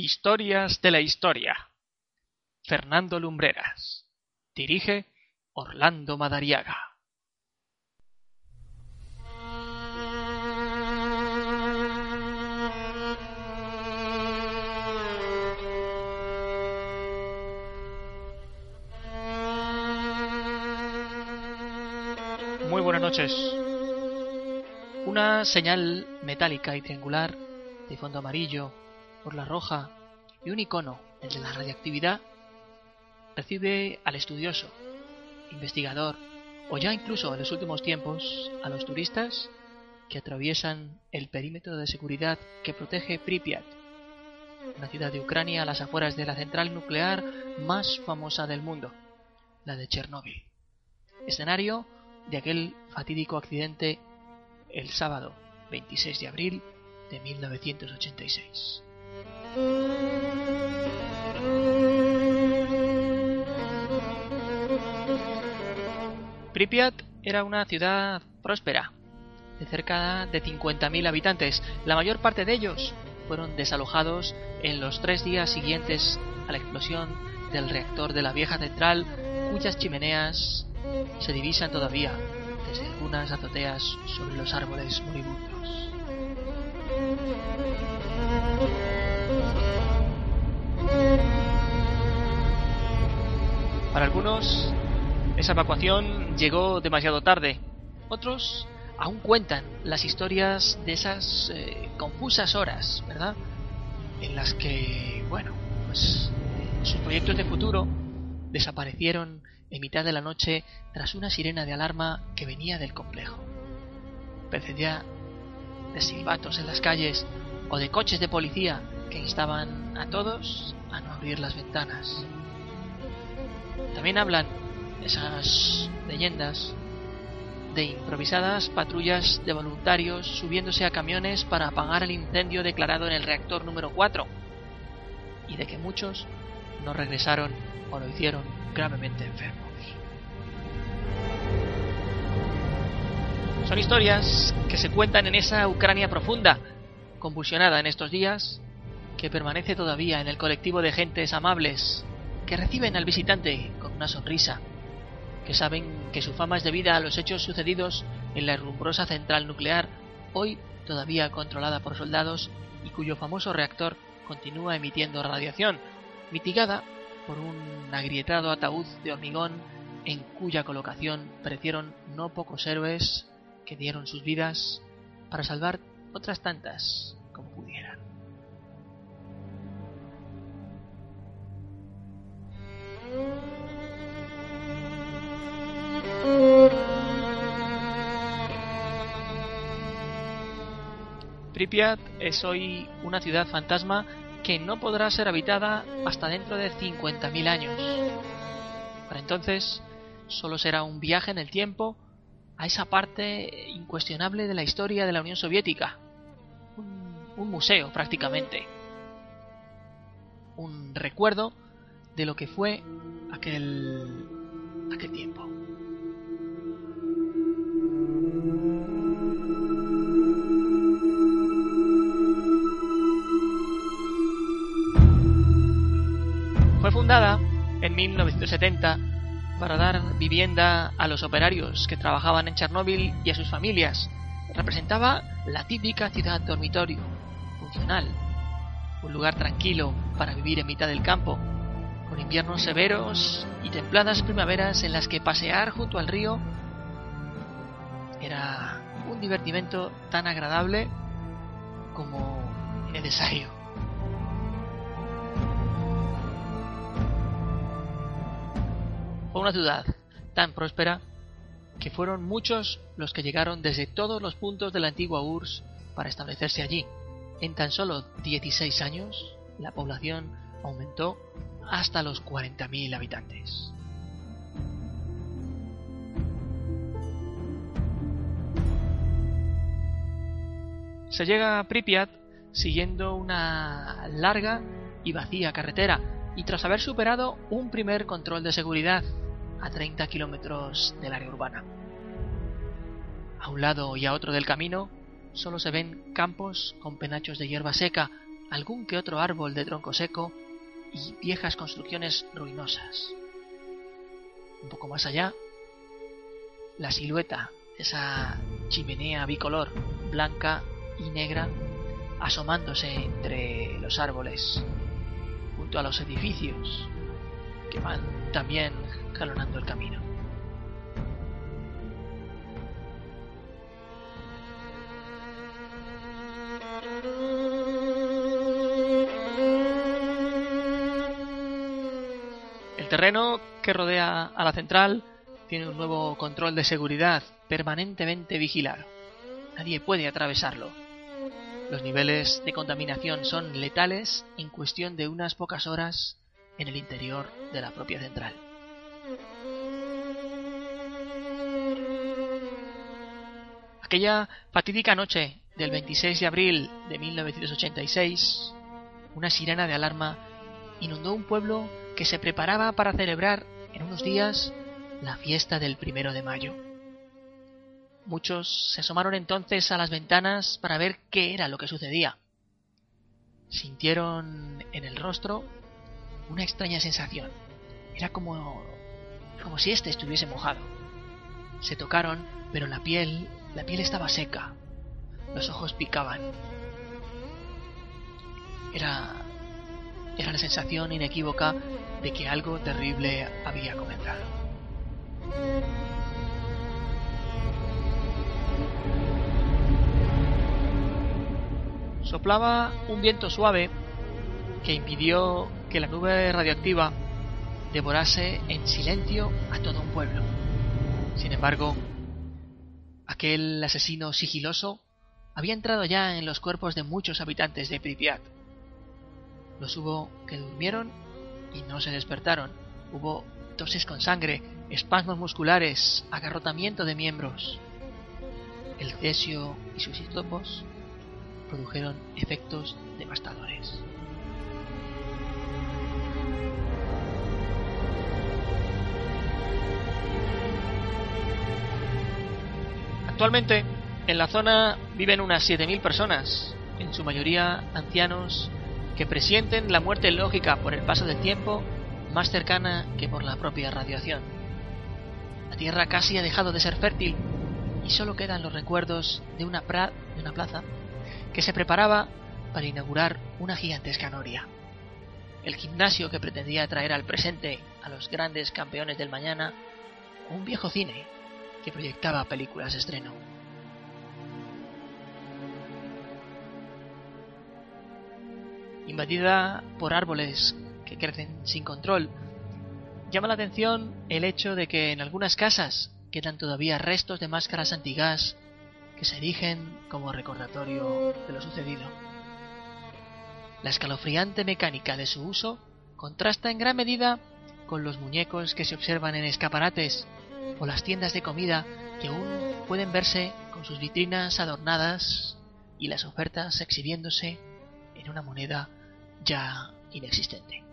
Historias de la Historia. Fernando Lumbreras. Dirige Orlando Madariaga. Muy buenas noches. Una señal metálica y triangular de fondo amarillo por la roja y un icono, el de la radiactividad, recibe al estudioso, investigador o ya incluso en los últimos tiempos a los turistas que atraviesan el perímetro de seguridad que protege Pripyat, una ciudad de Ucrania a las afueras de la central nuclear más famosa del mundo, la de Chernóbil, escenario de aquel fatídico accidente el sábado 26 de abril de 1986. Pripyat era una ciudad próspera, de cerca de 50.000 habitantes. La mayor parte de ellos fueron desalojados en los tres días siguientes a la explosión del reactor de la vieja central, cuyas chimeneas se divisan todavía desde algunas azoteas sobre los árboles moribundos. Para algunos, esa evacuación llegó demasiado tarde. Otros aún cuentan las historias de esas eh, confusas horas, ¿verdad? En las que, bueno, pues sus proyectos de futuro desaparecieron en mitad de la noche tras una sirena de alarma que venía del complejo. Precedía de silbatos en las calles o de coches de policía que instaban a todos a no abrir las ventanas. También hablan esas leyendas de improvisadas patrullas de voluntarios subiéndose a camiones para apagar el incendio declarado en el reactor número 4 y de que muchos no regresaron o lo hicieron gravemente enfermos. Son historias que se cuentan en esa Ucrania profunda, convulsionada en estos días, que permanece todavía en el colectivo de gentes amables que reciben al visitante con una sonrisa, que saben que su fama es debida a los hechos sucedidos en la rumbrosa central nuclear, hoy todavía controlada por soldados y cuyo famoso reactor continúa emitiendo radiación, mitigada por un agrietado ataúd de hormigón en cuya colocación perecieron no pocos héroes que dieron sus vidas para salvar otras tantas Pripyat es hoy una ciudad fantasma que no podrá ser habitada hasta dentro de 50.000 años. Para entonces solo será un viaje en el tiempo a esa parte incuestionable de la historia de la Unión Soviética. Un, museo prácticamente. Un recuerdo de lo que fue aquel, aquel tiempo. En 1970 para dar vivienda a los operarios que trabajaban en Chernóbil y a sus familias. Representaba la típica ciudad dormitorio, funcional, un lugar tranquilo para vivir en mitad del campo, con inviernos severos y templadas primaveras en las que pasear junto al río era un divertimento tan agradable como necesario. Fue una ciudad tan próspera que fueron muchos los que llegaron desde todos los puntos de la antigua URSS para establecerse allí. En tan solo 16 años, la población aumentó hasta los 40.000 habitantes. Se llega a Pripyat siguiendo una larga y vacía carretera y tras haber superado un primer control de seguridad a 30 kilómetros del área urbana. A un lado y a otro del camino solo se ven campos con penachos de hierba seca, algún que otro árbol de tronco seco y viejas construcciones ruinosas. Un poco más allá, la silueta esa chimenea bicolor, blanca y negra, asomándose entre los árboles, junto a los edificios que van también jalonando el camino. El terreno que rodea a la central tiene un nuevo control de seguridad permanentemente vigilado. Nadie puede atravesarlo. Los niveles de contaminación son letales en cuestión de unas pocas horas en el interior de la propia central. Aquella fatídica noche del 26 de abril de 1986, una sirena de alarma inundó un pueblo que se preparaba para celebrar en unos días la fiesta del primero de mayo. Muchos se asomaron entonces a las ventanas para ver qué era lo que sucedía. Sintieron en el rostro una extraña sensación. Era como como si éste estuviese mojado. Se tocaron, pero la piel, la piel estaba seca. Los ojos picaban. Era era la sensación inequívoca de que algo terrible había comenzado. Soplaba un viento suave que impidió que la nube radioactiva devorase en silencio a todo un pueblo. Sin embargo, aquel asesino sigiloso había entrado ya en los cuerpos de muchos habitantes de Pripyat. Los hubo que durmieron y no se despertaron. Hubo toses con sangre, espasmos musculares, agarrotamiento de miembros. El cesio y sus isótopos produjeron efectos devastadores. Actualmente, en la zona viven unas 7.000 personas, en su mayoría ancianos, que presienten la muerte lógica por el paso del tiempo más cercana que por la propia radiación. La tierra casi ha dejado de ser fértil y solo quedan los recuerdos de una, de una plaza que se preparaba para inaugurar una gigantesca noria. El gimnasio que pretendía traer al presente a los grandes campeones del mañana, un viejo cine que proyectaba películas de estreno. Invadida por árboles que crecen sin control, llama la atención el hecho de que en algunas casas quedan todavía restos de máscaras antigas que se erigen como recordatorio de lo sucedido. La escalofriante mecánica de su uso contrasta en gran medida con los muñecos que se observan en escaparates o las tiendas de comida que aún pueden verse con sus vitrinas adornadas y las ofertas exhibiéndose en una moneda ya inexistente.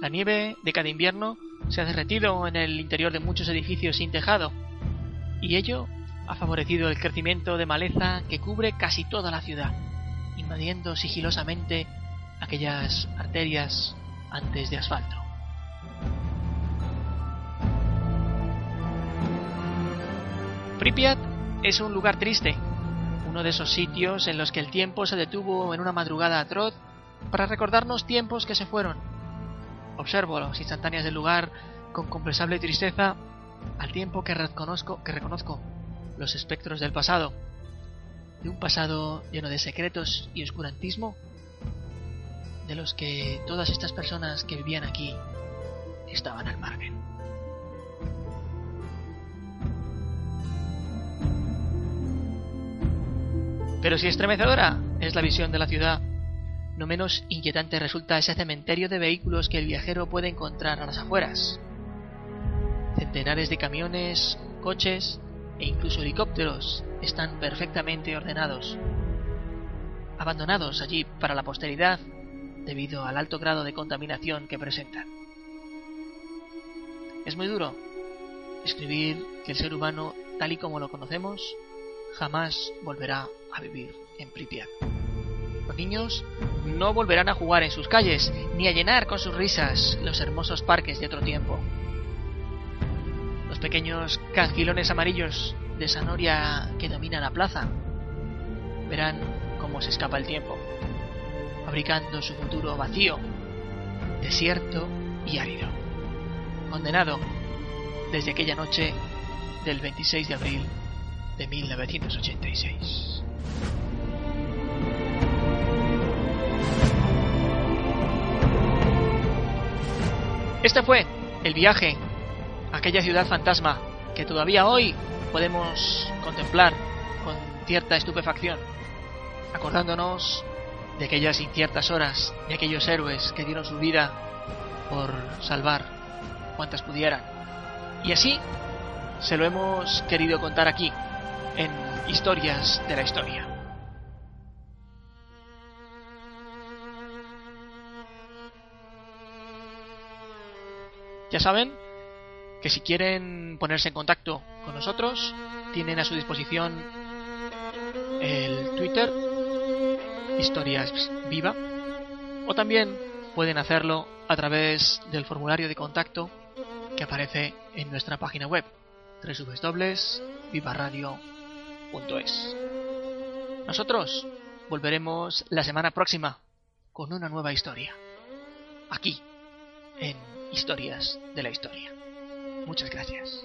La nieve de cada invierno se ha derretido en el interior de muchos edificios sin tejado, y ello ha favorecido el crecimiento de maleza que cubre casi toda la ciudad, invadiendo sigilosamente aquellas arterias antes de asfalto. Pripyat es un lugar triste, uno de esos sitios en los que el tiempo se detuvo en una madrugada atroz para recordarnos tiempos que se fueron Observo las instantáneas del lugar con compensable tristeza al tiempo que reconozco, que reconozco los espectros del pasado, de un pasado lleno de secretos y oscurantismo, de los que todas estas personas que vivían aquí estaban al margen. Pero si estremecedora es la visión de la ciudad no menos inquietante resulta ese cementerio de vehículos que el viajero puede encontrar a las afueras. Centenares de camiones, coches e incluso helicópteros están perfectamente ordenados, abandonados allí para la posteridad debido al alto grado de contaminación que presentan. Es muy duro escribir que el ser humano, tal y como lo conocemos, jamás volverá a vivir en Pripyat. Los niños no volverán a jugar en sus calles, ni a llenar con sus risas los hermosos parques de otro tiempo. Los pequeños casquilones amarillos de Sanoria que dominan la plaza verán cómo se escapa el tiempo, fabricando su futuro vacío, desierto y árido. Condenado desde aquella noche del 26 de abril de 1986. Este fue el viaje a aquella ciudad fantasma que todavía hoy podemos contemplar con cierta estupefacción, acordándonos de aquellas inciertas horas, de aquellos héroes que dieron su vida por salvar cuantas pudieran. Y así se lo hemos querido contar aquí, en Historias de la Historia. Ya saben que si quieren ponerse en contacto con nosotros, tienen a su disposición el Twitter, Historias Viva, o también pueden hacerlo a través del formulario de contacto que aparece en nuestra página web www.vivaradio.es. Nosotros volveremos la semana próxima con una nueva historia, aquí, en Historias de la Historia. Muchas gracias.